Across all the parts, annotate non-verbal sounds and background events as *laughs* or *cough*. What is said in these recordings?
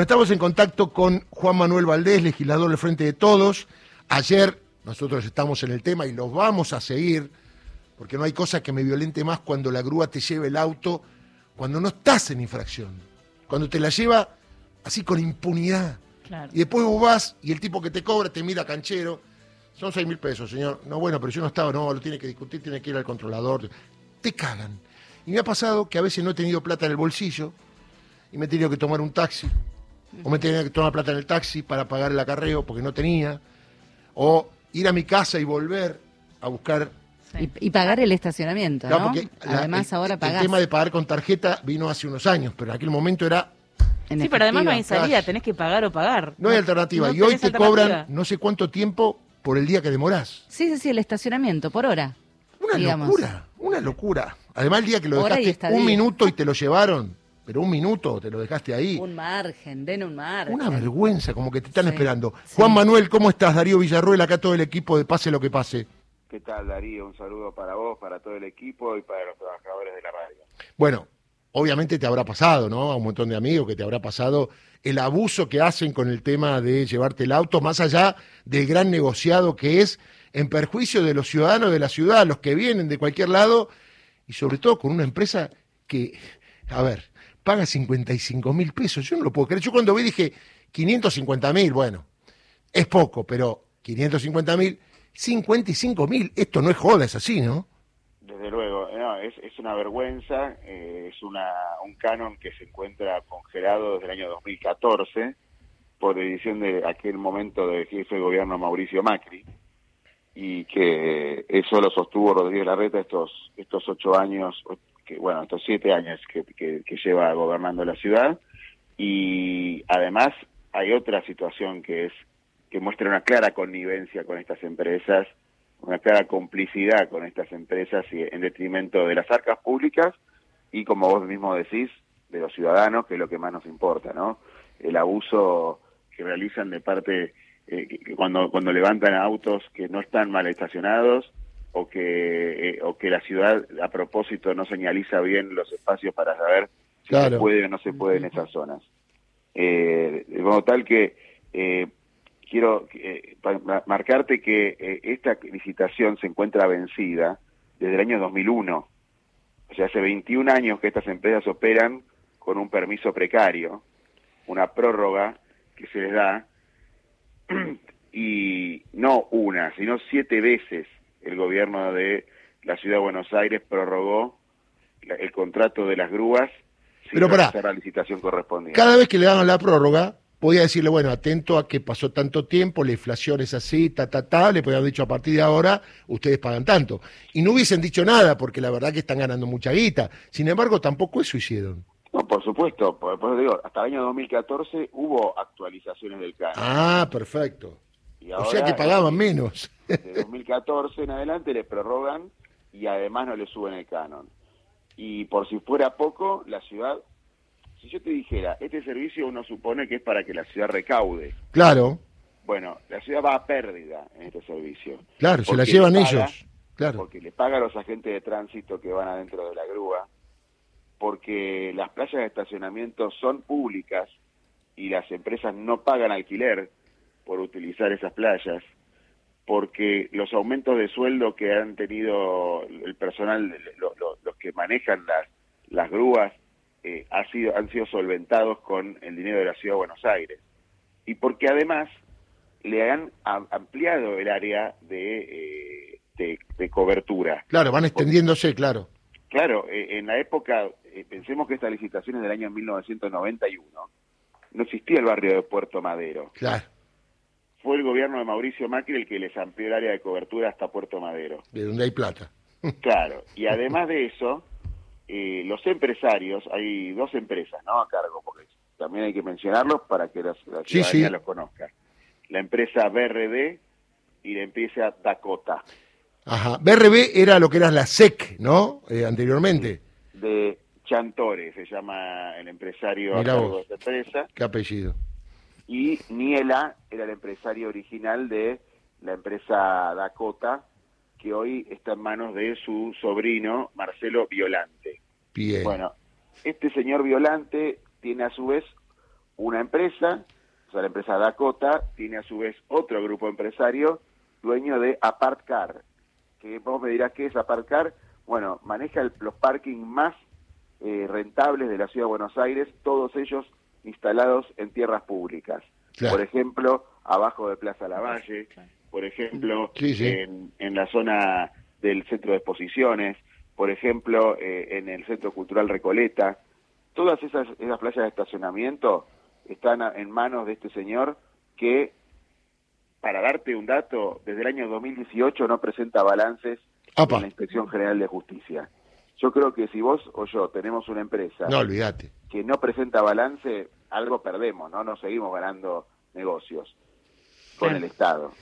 Estamos en contacto con Juan Manuel Valdés, legislador del Frente de Todos. Ayer nosotros estamos en el tema y los vamos a seguir, porque no hay cosa que me violente más cuando la grúa te lleva el auto, cuando no estás en infracción, cuando te la lleva así con impunidad. Claro. Y después vos vas y el tipo que te cobra te mira canchero. Son seis mil pesos, señor. No, bueno, pero yo no estaba, no, lo tiene que discutir, tiene que ir al controlador. Te cagan. Y me ha pasado que a veces no he tenido plata en el bolsillo y me he tenido que tomar un taxi. O me tenido que tomar plata en el taxi para pagar el acarreo porque no tenía. O ir a mi casa y volver a buscar. Sí. Y, y pagar el estacionamiento, Claro, ¿no? porque la- Además, el- ahora el, pagás. tema de pagar con tarjeta vino hace unos años, pero en aquel momento era. en Sí, pero además no hay salida, tenés que pagar o pagar. No hay alternativa. no y hoy te cobran no sé cuánto tiempo por el día que demorás. Sí, sí, sí, el estacionamiento, por hora. Una digamos. locura, una locura. Además, el día que lo Hora dejaste un minuto y te lo llevaron, pero un minuto te lo dejaste ahí. Un margen, den un margen. Una vergüenza, como que te están Sí, esperando. sí. Juan Manuel, ¿cómo estás? Darío Villarruel, acá todo el equipo de Pase lo que pase. ¿Qué tal, Darío? Un saludo para vos, para todo el equipo y para los trabajadores de la radio. Bueno, obviamente te habrá pasado, ¿no? A un montón de amigos que te habrá pasado el abuso que hacen con el tema de llevarte el auto, más allá del gran negociado que es en perjuicio de los ciudadanos de la ciudad, los que vienen de cualquier lado, y sobre todo con una empresa que, a ver, paga 55 mil pesos. Yo no lo puedo creer. Yo cuando vi dije 550 mil, bueno, es poco, pero 550 mil, 55 mil, esto no es joda, es así, ¿no? Desde luego, es, es una vergüenza, eh, es una, un canon que se encuentra congelado desde el año 2014 por decisión de aquel momento del jefe de gobierno Mauricio Macri y que eso lo sostuvo Rodríguez Larreta estos estos ocho años, que bueno, estos siete años que, que, lleva gobernando la ciudad y además hay otra situación que es que muestra una clara connivencia con estas empresas, una clara complicidad con estas empresas y en detrimento de las arcas públicas y como vos mismo decís, de los ciudadanos, que es lo que más nos importa, ¿no? El abuso que realizan de parte eh, que cuando cuando levantan autos que no están mal estacionados o que eh, o que la ciudad a propósito no señaliza bien los espacios para saber si Claro. se puede o no se puede en esas zonas. Eh, de modo tal que eh, quiero eh, marcarte que eh, esta licitación se encuentra vencida desde el año 2001. O sea, hace 21 años que estas empresas operan con un permiso precario, una prórroga que se les da, *clears throat* y no una, sino siete veces el gobierno de la Ciudad de Buenos Aires prorrogó la- el contrato de las grúas sin Pero realizar la licitación correspondiente. Cada vez que le daban la prórroga, podía decirle, bueno, atento a que pasó tanto tiempo, la inflación es así, ta, ta, ta, le podían haber dicho a partir de ahora, ustedes pagan tanto. Y no hubiesen dicho nada, porque la verdad que están ganando mucha guita. Sin embargo, tampoco eso hicieron. No, por supuesto, por, por digo, hasta el año 2014 hubo actualizaciones del canon. Ah, perfecto. y O sea que pagaban menos. De 2014 en adelante le prorrogan y además no le suben el canon. Y por si fuera poco, la ciudad, si yo te dijera, este servicio uno supone que es para que la ciudad recaude. Claro, Bueno, la ciudad va a pérdida en este servicio. claro, se la llevan paga- ellos. Claro. Porque le paga a los agentes de tránsito que van adentro de la grúa, porque las playas de estacionamiento son públicas y las empresas no pagan alquiler por utilizar esas playas, porque los aumentos de sueldo que han tenido el personal, lo- lo- los que manejan las, las grúas, eh, ha sido, han sido solventados con el dinero de la Ciudad de Buenos Aires. Y porque además le han am- ampliado el área de, eh, de, de cobertura. Claro, van extendiéndose, claro. Claro, eh, en la época, eh, pensemos que esta licitación es del año 1991, no existía el barrio de Puerto Madero. Claro, Fue el gobierno de Mauricio Macri el que les amplió el área de cobertura hasta Puerto Madero. de donde hay plata. *laughs* Claro, y además de eso, eh, los empresarios, hay dos empresas, ¿no? A cargo, porque también hay que mencionarlos para que la Sí, ciudadanía sí. los conozca. La empresa BRD y la empresa Dakota, Ajá. BRB era lo que era la SEC, ¿no? Eh, anteriormente. de Chantore, se llama el empresario a cargo vos. de esta empresa, ¿Qué apellido? Y Niela era el empresario original de la empresa Dakota, que hoy está en manos de su sobrino Marcelo Violante. Bien. Bueno, este señor Violante tiene a su vez una empresa, o sea, la empresa Dakota, tiene a su vez otro grupo empresario, dueño de Apartcar, que vos me dirás qué es Apartcar, bueno, maneja el- los parking más eh, rentables de la ciudad de Buenos Aires, todos ellos instalados en tierras públicas. Claro. Por ejemplo, abajo de Plaza Lavalle, por ejemplo, Sí, sí. En, en la zona del centro de exposiciones, por ejemplo, eh, en el Centro Cultural Recoleta. Todas esas, esas playas de estacionamiento están a- en manos de este señor que, para darte un dato, desde el año 2018 no presenta balances Apa. en la Inspección General de Justicia. Yo creo que si vos o yo tenemos una empresa No, olvídate. que no presenta balance, algo perdemos, ¿no? Nos seguimos ganando negocios con el Estado.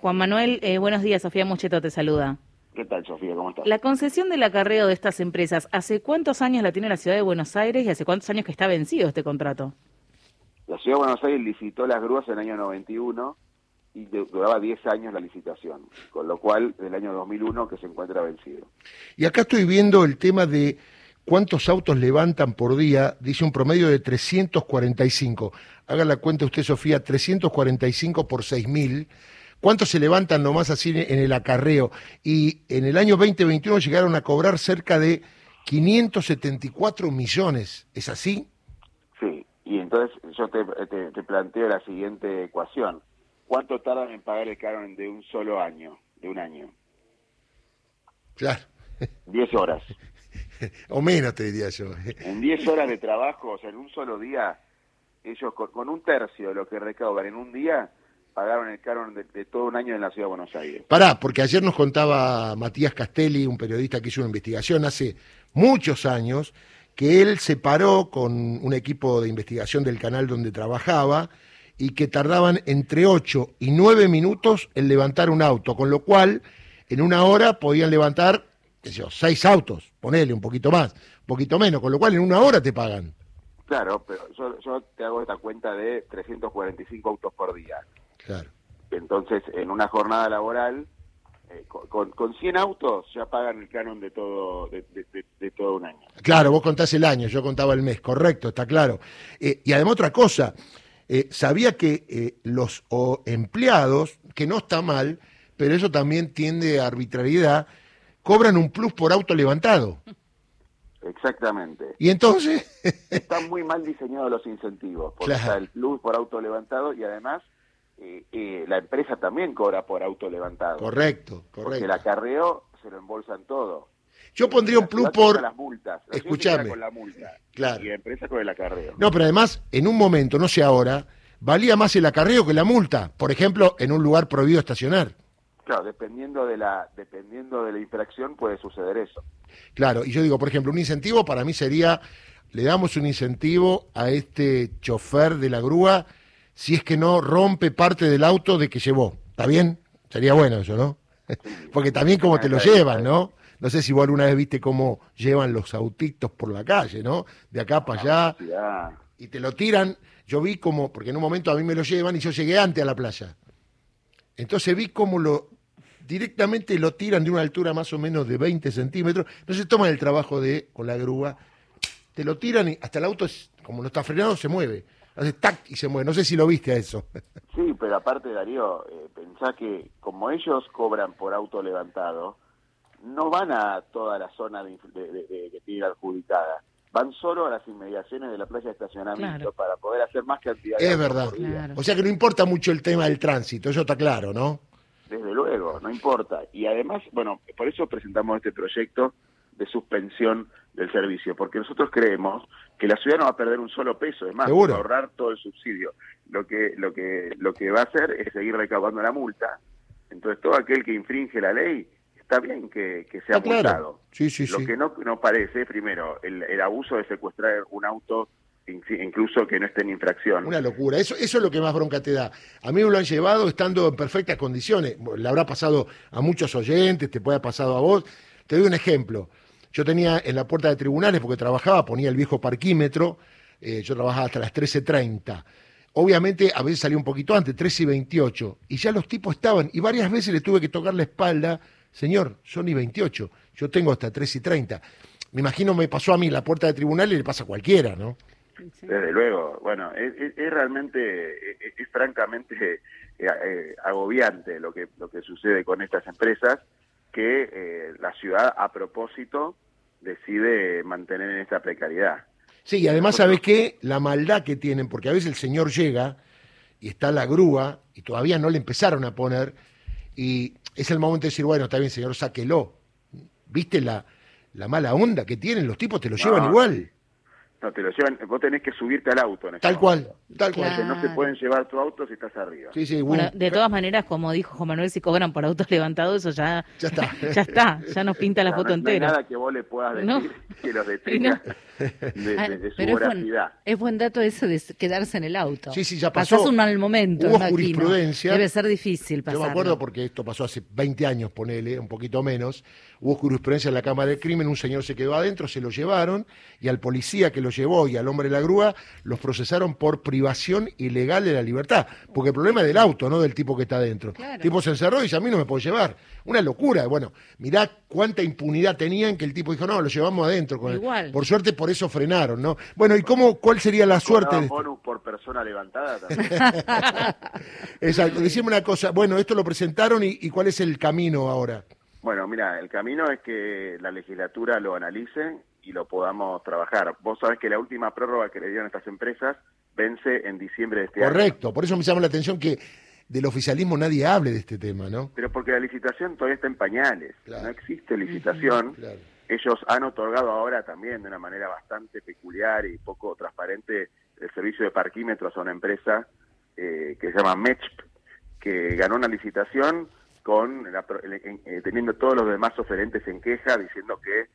Juan Manuel, eh, buenos días. Sofía Mucheto te saluda. ¿Qué tal, Sofía? ¿Cómo estás? La concesión del acarreo de estas empresas, ¿hace cuántos años la tiene la ciudad de Buenos Aires y hace cuántos años que está vencido este contrato? La Ciudad de Buenos Aires licitó las grúas en el año 91 y duraba 10 años la licitación, con lo cual del año 2001 que se encuentra vencido. Y acá estoy viendo el tema de cuántos autos levantan por día, dice un promedio de 345. Haga la cuenta usted, Sofía, 345 por 6.000. ¿Cuántos se levantan nomás así en el acarreo? Y en el año 2021 llegaron a cobrar cerca de 574 millones. ¿Es así? Sí, y entonces yo te, te- te planteo la siguiente ecuación. ¿Cuánto tardan en pagar el canon de un solo año, de un año? Claro. 10 horas. *laughs* *laughs* O menos, te diría yo. En 10 horas de trabajo, o sea, en un solo día, ellos con, con un tercio de lo que recaudan en un día, pagaron el canon de, de todo un año en la Ciudad de Buenos Aires. Pará, porque ayer nos contaba Matías Castelli, un periodista que hizo una investigación hace muchos años, que él se paró con un equipo de investigación del canal donde trabajaba y que tardaban entre 8 y 9 minutos en levantar un auto, con lo cual en una hora podían levantar, qué sé yo, seis autos, ponele un poquito más, un poquito menos, con lo cual en una hora te pagan. Claro, pero yo, yo te hago esta cuenta de 345 autos por día. Claro. Entonces, en una jornada laboral, eh, con, con, con 100 autos ya pagan el canon de todo de, de- de- de todo un año. Claro, vos contás el año, yo contaba el mes, correcto, está claro. Eh, y además otra cosa, eh, sabía que eh, los o, empleados, que no está mal, pero eso también tiende a arbitrariedad, cobran un plus por auto levantado. Exactamente. Y entonces, *laughs* Están muy mal diseñados los incentivos, porque Claro. está el plus por auto levantado y además eh, eh, la empresa también cobra por auto levantado. correcto, Porque correcto. el acarreo se lo embolsan todo. Yo pondría un plus por... las multas. La Escuchame. con la multa. Claro. Y la empresa con el acarreo. No, pero además, en un momento, no sé ahora, valía más el acarreo que la multa. Por ejemplo, en un lugar prohibido estacionar. Claro, dependiendo de la dependiendo de la infracción puede suceder eso. Claro, y yo digo, por ejemplo, un incentivo para mí sería, le damos un incentivo a este chofer de la grúa si es que no rompe parte del auto de que llevó. ¿Está bien? Sería bueno eso, ¿no? *laughs* Porque también como te lo llevan, ¿no? No sé si vos alguna vez viste cómo llevan los autitos por la calle, ¿no? De acá para allá Ya. y te lo tiran. Yo vi como, porque en un momento a mí me lo llevan y yo llegué antes a la playa. Entonces vi cómo lo directamente lo tiran de una altura más o menos de 20 centímetros. Entonces toman el trabajo de, con la grúa, te lo tiran y hasta el auto, es- como no está frenado, se mueve. Hace tac y se mueve. No sé si lo viste a eso. *laughs* Sí, pero aparte, Darío, eh, pensá que como ellos cobran por auto levantado, no van a toda la zona de, de- de- de- que tiene adjudicada. Van solo a las inmediaciones de la playa de estacionamiento Claro. para poder hacer más cantidad de Es verdad. Claro. O sea que no importa mucho el tema del tránsito, eso está claro, ¿no? Desde luego, no importa. Y además, bueno, por eso presentamos este proyecto de suspensión del servicio, porque nosotros creemos que la ciudad no va a perder un solo peso, es más, Seguro. va a ahorrar todo el subsidio. Lo que, lo que, lo que va a hacer es seguir recaudando la multa. Entonces, todo aquel que infringe la ley, está bien que, que sea claro. multado. Sí, sí, Lo sí. que no nos parece, primero, el, el abuso de secuestrar un auto, incluso que no esté en infracción. Una locura. Eso, eso es lo que más bronca te da. A mí me lo han llevado estando en perfectas condiciones. Le habrá pasado a muchos oyentes, te puede haber pasado a vos. Te doy un ejemplo. Yo tenía en la puerta de tribunales, porque trabajaba, ponía el viejo parquímetro, eh, yo trabajaba hasta las 13.30. Obviamente, a veces salía un poquito antes, 13 y 28, y ya los tipos estaban, y varias veces le tuve que tocar la espalda, señor, son y 28, yo tengo hasta 13 y 30. Me imagino me pasó a mí la puerta de tribunal y le pasa a cualquiera, ¿no? Desde luego, bueno, es, realmente, es, francamente agobiante lo que, lo que sucede con estas empresas, que la ciudad a propósito decide mantener en esta precariedad. Sí, y además, ¿sabes qué? La maldad que tienen, porque a veces el señor llega y está la grúa y todavía no le empezaron a poner y es el momento de decir, bueno, está bien, señor, sáquelo. ¿Viste la, la mala onda que tienen? Los tipos te lo llevan igual. No, te lo llevan, vos tenés que subirte al auto. En tal cual, tal cual. No se pueden llevar tu auto si estás arriba. Sí, sí, bueno, de todas maneras, como dijo Juan Manuel, si cobran por autos levantados, eso ya, ya está. *laughs* ya está, ya nos pinta la foto entera. No hay nada que vos le puedas decir *laughs* que los detenga *laughs* de, ah, su Pero Es buen, dato eso de quedarse en el auto. Sí, sí, ya pasó. Pasás un mal momento, Hubo jurisprudencia. Debe ser difícil pasarlo. Yo me acuerdo porque esto pasó hace 20 años, ponele, un poquito menos. Hubo jurisprudencia en la Cámara del Crimen, un señor se quedó adentro, se lo llevaron y al policía que lo llevó y al hombre de la grúa los procesaron por privación ilegal de la libertad. Porque el problema es del auto, no del tipo que está adentro. El tipo se encerró y dice, a mí no me puedo llevar. Una locura. Bueno, mirá cuánta impunidad tenían que el tipo dijo, no, lo llevamos adentro. Con Igual. Por suerte, por eso frenaron, ¿no? Bueno, ¿y cómo, cuál sería la suerte? De... bonus por persona levantada también. *laughs* Exacto. Decime una cosa, bueno, esto lo presentaron y cuál es el camino ahora. Bueno, mira, el camino es que la legislatura lo analice y lo podamos trabajar. Vos sabés que la última prórroga que le dieron a estas empresas vence en diciembre de este año. Correcto, por eso me llama la atención que del oficialismo nadie hable de este tema, ¿no? Pero porque la licitación todavía está en pañales, no existe licitación. Ellos han otorgado ahora también de una manera bastante peculiar y poco transparente el servicio de parquímetros a una empresa eh, que se llama MECHP, que ganó una licitación con eh, teniendo todos los demás oferentes en queja diciendo que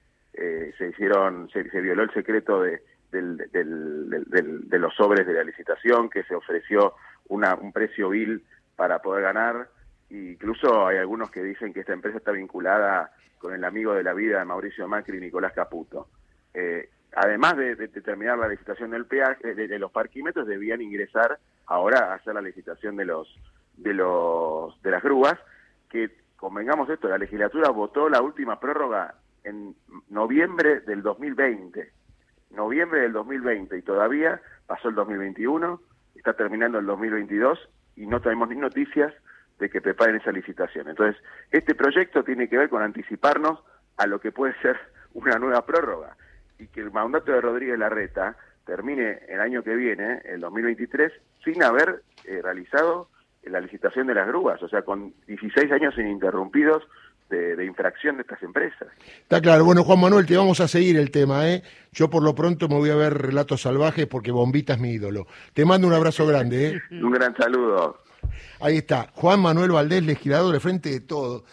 eh, se hicieron se, violó el secreto de, de los sobres de la licitación que se ofreció una, un precio vil para poder ganar. Incluso hay algunos que dicen que esta empresa está vinculada con el amigo de la vida de Mauricio Macri Nicolás Caputo. Eh, además de, terminar la licitación del peaje de, los parquímetros debían ingresar ahora a hacer la licitación de los de los de las grúas que, convengamos esto, la legislatura votó la última prórroga en noviembre del 2020. Noviembre del 2020 y todavía pasó el 2021, está terminando el 2022 y no tenemos ni noticias de que preparen esa licitación. Entonces, este proyecto tiene que ver con anticiparnos a lo que puede ser una nueva prórroga y que el mandato de Rodríguez Larreta termine el año que viene, el 2023, sin haber eh, realizado la licitación de las grúas, o sea, con 16 años ininterrumpidos de, infracción de estas empresas. Está claro. Bueno, Juan Manuel, te vamos a seguir el tema, ¿eh? Yo por lo pronto me voy a ver Relatos Salvajes porque Bombita es mi ídolo. Te mando un abrazo grande, ¿eh? un gran saludo. Ahí está, Juan Manuel Valdés, legislador de Frente de Todo.